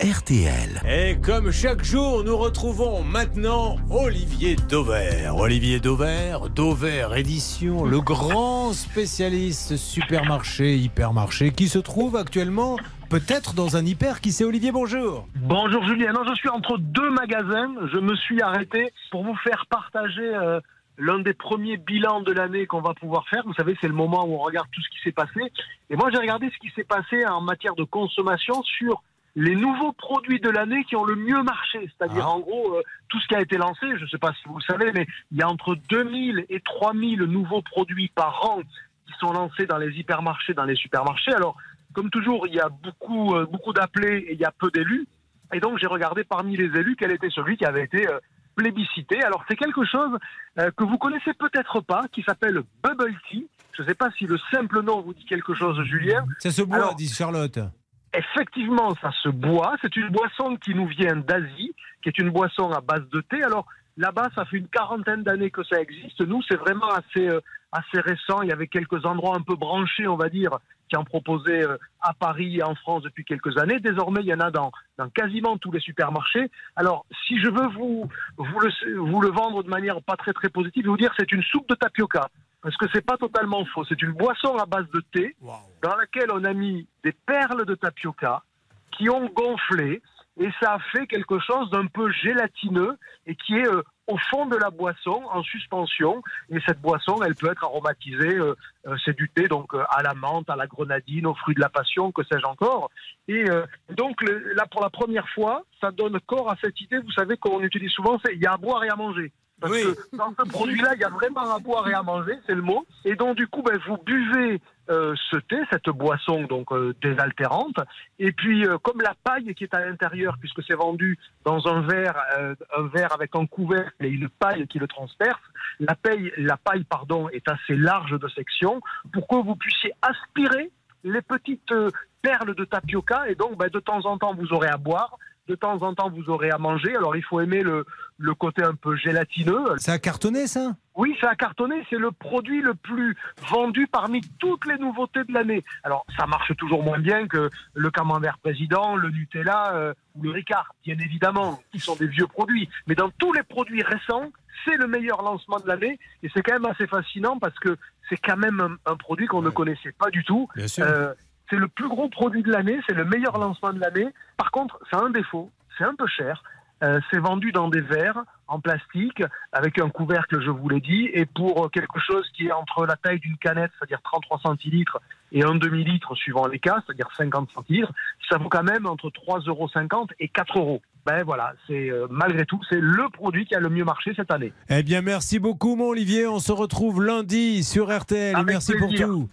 RTL. Et comme chaque jour, nous retrouvons maintenant Olivier Dauvert. Olivier Dauvert, Dauvert Édition, le grand spécialiste supermarché, hypermarché, qui se trouve actuellement peut-être dans un hyper. Qui c'est Olivier Bonjour. Bonjour Julien. Non, je suis entre deux magasins. Je me suis arrêté pour vous faire partager euh, l'un des premiers bilans de l'année qu'on va pouvoir faire. Vous savez, c'est le moment où on regarde tout ce qui s'est passé. Et moi, j'ai regardé ce qui s'est passé en matière de consommation sur les nouveaux produits de l'année qui ont le mieux marché. C'est-à-dire, Ah. en gros, euh, tout ce qui a été lancé, je ne sais pas si vous le savez, mais il y a entre 2000 et 3000 nouveaux produits par an qui sont lancés dans les hypermarchés, dans les supermarchés. Alors, comme toujours, il y a beaucoup, euh, beaucoup d'appelés et il y a peu d'élus. Et donc, j'ai regardé parmi les élus quel était celui qui avait été euh, plébiscité. Alors, c'est quelque chose euh, que vous connaissez peut-être pas, qui s'appelle Bubble Tea. Je ne sais pas si le simple nom vous dit quelque chose, Julien. Ça se boit, Alors- dit Charlotte. Effectivement, ça se boit. C'est une boisson qui nous vient d'Asie, qui est une boisson à base de thé. Alors là-bas, ça fait une quarantaine d'années que ça existe. Nous, c'est vraiment assez, euh, assez récent. Il y avait quelques endroits un peu branchés, on va dire, qui en proposaient euh, à Paris et en France depuis quelques années. Désormais, il y en a dans, dans quasiment tous les supermarchés. Alors, si je veux vous, vous, le, vous le vendre de manière pas très très positive, je vais vous dire c'est une soupe de tapioca. Parce que c'est pas totalement faux. C'est une boisson à base de thé dans laquelle on a mis des perles de tapioca qui ont gonflé et ça a fait quelque chose d'un peu gélatineux et qui est euh, au fond de la boisson en suspension. Et cette boisson elle peut être aromatisée euh, euh, c'est du thé donc euh, à la menthe à la grenadine aux fruits de la passion que sais-je encore. Et euh, donc le- là pour la première fois ça donne corps à cette idée. Vous savez qu'on utilise souvent c'est il y a à boire et à manger parce Oui. que dans ce produit-là, il y a vraiment à boire et à manger, c'est le mot. Et donc, du coup, ben, vous buvez euh, ce thé, cette boisson donc euh, désaltérante. Et puis, euh, comme la paille qui est à l'intérieur, puisque c'est vendu dans un verre, un verre avec un couvercle et une paille qui le transperce, la paille, la paille pardon, est assez large de section pour que vous puissiez aspirer les petites perles de tapioca. Et donc, ben, de temps en temps, vous aurez à boire. De temps en temps, vous aurez à manger. Alors, il faut aimer le, le côté un peu gélatineux. Ça a cartonné, ça? Oui, ça a cartonné. C'est le produit le plus vendu parmi toutes les nouveautés de l'année. Alors, ça marche toujours moins bien que le camembert président, le Nutella euh, ou le Ricard, bien évidemment, qui sont des vieux produits. Mais dans tous les produits récents, c'est le meilleur lancement de l'année. Et c'est quand même assez fascinant parce que c'est quand même un, un produit qu'on ne connaissait pas du tout. Bien sûr. Euh, c'est le plus gros produit de l'année, c'est le meilleur lancement de l'année. Par contre, ça a un défaut, c'est un peu cher. Euh, c'est vendu dans des verres en plastique avec un couvercle, je vous l'ai dit, et pour euh, quelque chose qui est entre la taille d'une canette, c'est-à-dire 33 centilitres, et un demi-litre suivant les cas, c'est-à-dire 50 centilitres, ça vaut quand même entre 3,50 euros et 4 euros. Ben voilà, c'est euh, malgré tout, c'est le produit qui a le mieux marché cette année. Eh bien, merci beaucoup, mon Olivier. On se retrouve lundi sur RTL. Avec merci plaisir. pour tout.